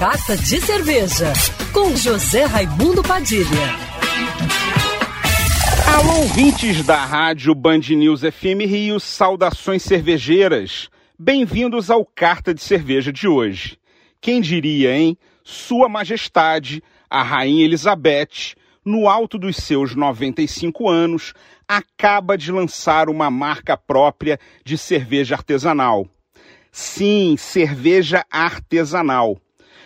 Carta de Cerveja, com José Raimundo Padilha. Alô, ouvintes da rádio Band News FM Rio, saudações cervejeiras. Bem-vindos ao Carta de Cerveja de hoje. Quem diria, hein? Sua Majestade, a Rainha Elizabeth, no alto dos seus 95 anos, acaba de lançar uma marca própria de cerveja artesanal. Sim, cerveja artesanal.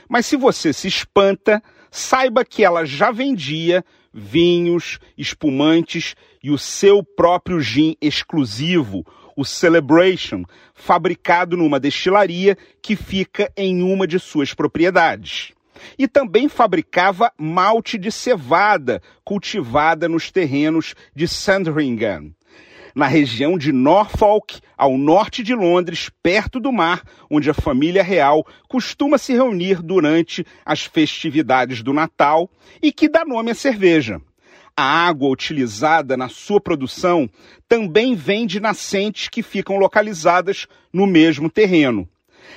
Mas se você se espanta, saiba que ela já vendia vinhos, espumantes e o seu próprio gin exclusivo, o Celebration, fabricado numa destilaria que fica em uma de suas propriedades. E também fabricava malte de cevada, cultivada nos terrenos de Sandringham na região de Norfolk, ao norte de Londres, perto do mar, onde a família real costuma se reunir durante as festividades do Natal e que dá nome à cerveja. A água utilizada na sua produção também vem de nascentes que ficam localizadas no mesmo terreno.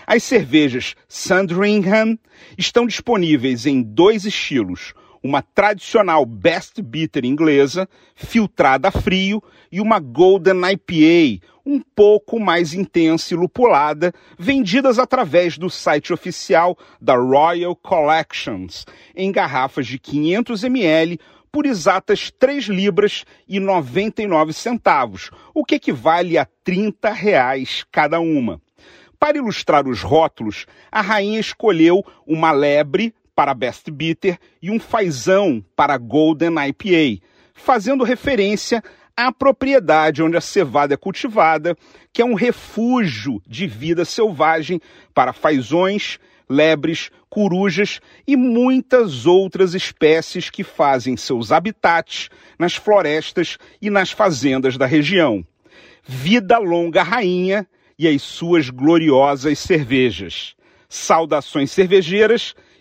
As cervejas Sandringham estão disponíveis em dois estilos, uma tradicional Best Bitter inglesa, filtrada a frio, e uma Golden IPA, um pouco mais intensa e lupulada, vendidas através do site oficial da Royal Collections, em garrafas de 500 ml por exatas 3 libras e 99 centavos, o que equivale a 30 reais cada uma. Para ilustrar os rótulos, a rainha escolheu uma lebre para Best Bitter e um fazão para Golden IPA, fazendo referência à propriedade onde a cevada é cultivada, que é um refúgio de vida selvagem para fazões, lebres, corujas e muitas outras espécies que fazem seus habitats nas florestas e nas fazendas da região. Vida longa rainha e as suas gloriosas cervejas. Saudações cervejeiras